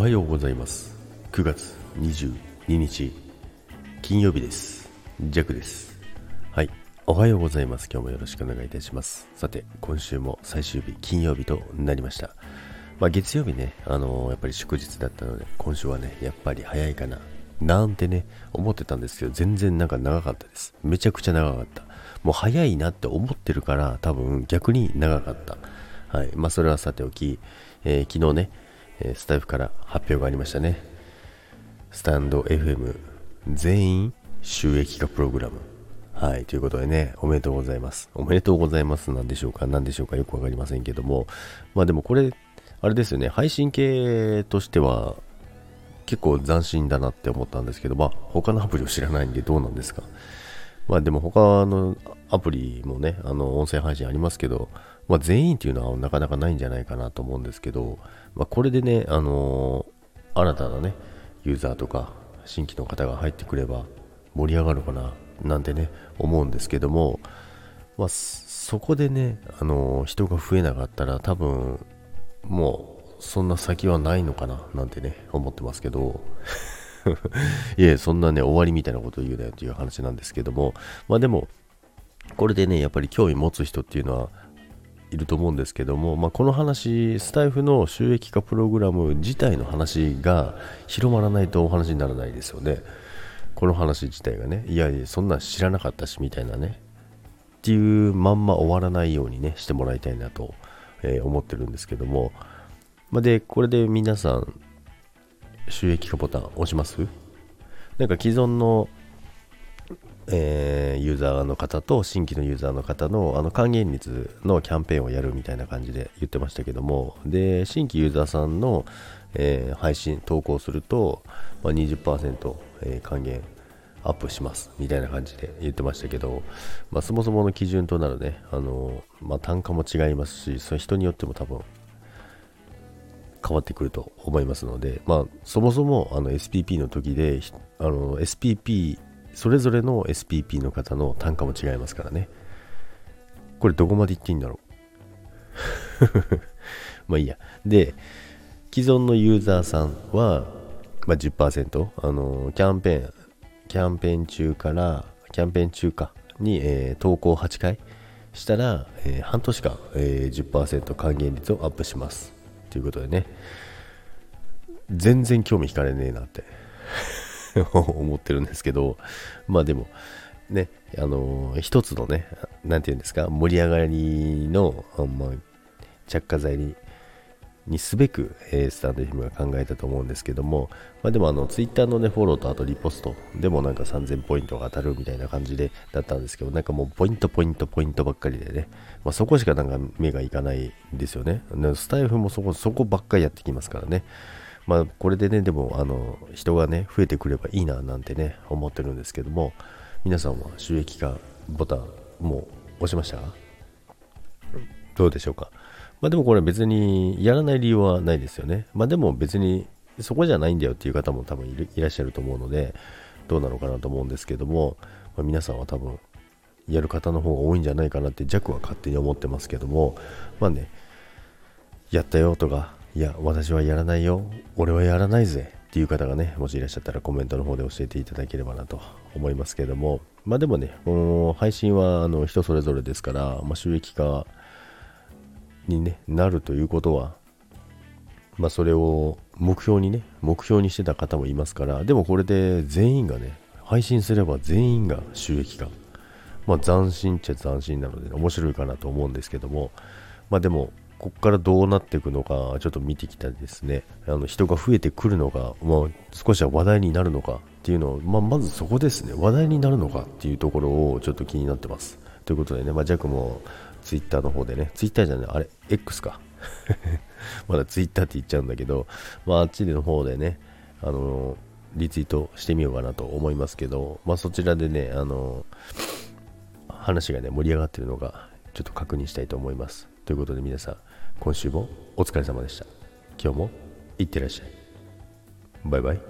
おはようございます。9月22日金曜日です。ジャックです。はい。おはようございます。今日もよろしくお願いいたします。さて今週も最終日金曜日となりました。まあ月曜日ねあのー、やっぱり祝日だったので今週はねやっぱり早いかななんてね思ってたんですけど全然なんか長かったです。めちゃくちゃ長かった。もう早いなって思ってるから多分逆に長かった。はい。まあそれはさておき、えー、昨日ねえスタイフから発表がありましたね。スタンド FM 全員収益化プログラム。はい。ということでね、おめでとうございます。おめでとうございますなんでしょうか何でしょうかよくわかりませんけども。まあでもこれ、あれですよね、配信系としては結構斬新だなって思ったんですけど、まあ他のアプリを知らないんでどうなんですかまあでも他のアプリもね、あの音声配信ありますけど、まあ全員っていうのはなかなかないんじゃないかなと思うんですけど、まあ、これでね、あのー、新たなね、ユーザーとか新規の方が入ってくれば盛り上がるかななんてね、思うんですけども、まあ、そこでね、あのー、人が増えなかったら多分、もうそんな先はないのかななんてね、思ってますけど、いえ、そんなね、終わりみたいなことを言うなよという話なんですけども、まあでも、これでね、やっぱり興味持つ人っていうのはいると思うんですけども、まあ、この話、スタイフの収益化プログラム自体の話が広まらないとお話にならないですよね。この話自体がね、いやいや、そんなん知らなかったし、みたいなね、っていうまんま終わらないようにね、してもらいたいなと、えー、思ってるんですけども、まあ、で、これで皆さん、収益化ボタン押します？なんか既存のえー、ユーザーの方と新規のユーザーの方のあの還元率のキャンペーンをやるみたいな感じで言ってましたけども、で、新規ユーザーさんの、えー、配信、投稿すると、まあ、20%、えー、還元アップしますみたいな感じで言ってましたけど、まあ、そもそもの基準となるね、あのまあ、単価も違いますし、それ人によっても多分変わってくると思いますので、まあ、そもそもあの SPP の時で、あの SPP それぞれの SPP の方の単価も違いますからね。これどこまで言っていいんだろう？まあいいや。で、既存のユーザーさんは、まあ、10%、あのキャンペーン、キャンペーン中から、キャンペーン中かに、えー、投稿8回したら、えー、半年間、えー、10%還元率をアップします。ということでね、全然興味惹かれねえなって 思ってるんですけど、まあでも、ね、あの、一つのね、なんていうんですか、盛り上がりの、まあ、着火剤に、にすべく、えー、スタンド FM が考えたと思うんですけども、まあでもあの、ツイッターのね、フォローとあとリポストでもなんか3000ポイントが当たるみたいな感じで、だったんですけど、なんかもうポイントポイントポイントばっかりでね、まあそこしかなんか目がいかないんですよね。スタイフもそこ、そこばっかりやってきますからね。まあ、これでね、でも、あの、人がね、増えてくればいいな、なんてね、思ってるんですけども、皆さんは収益化ボタン、もう押しました？どうでしょうか？まあでもこれ別にやらない理由はないですよね。まあでも別にそこじゃないんだよっていう方も多分いらっしゃると思うので、どうなのかなと思うんですけども、まあ、皆さんは多分やる方の方が多いんじゃないかなって弱は勝手に思ってますけども、まあね、やったよとか、いや、私はやらないよ、俺はやらないぜっていう方がね、もしいらっしゃったらコメントの方で教えていただければなと思いますけれども、まあでもね、この配信はあの人それぞれですから、まあ、収益化に、ね、なるということは、まあそれを目標にね、目標にしてた方もいますから、でもこれで全員がね、配信すれば全員が収益化。まあ斬新っちゃ斬新なので、面白いかなと思うんですけども、まあでも、ここからどうなっていくのか、ちょっと見てきたですね、あの人が増えてくるのか、まあ、少しは話題になるのかっていうのを、まあ、まずそこですね、話題になるのかっていうところをちょっと気になってます。ということでね、まあ、ジャックもツイッターの方でね、ツイッターじゃない、あれ、X か。まだツイッターって言っちゃうんだけど、まあ、あっちの方でね、あのリツイートしてみようかなと思いますけど、まあ、そちらでね、あの話がね、盛り上がってるのか、ちょっと確認したいと思います。ということで皆さん、今週もお疲れ様でした。今日もいってらっしゃい。バイバイ。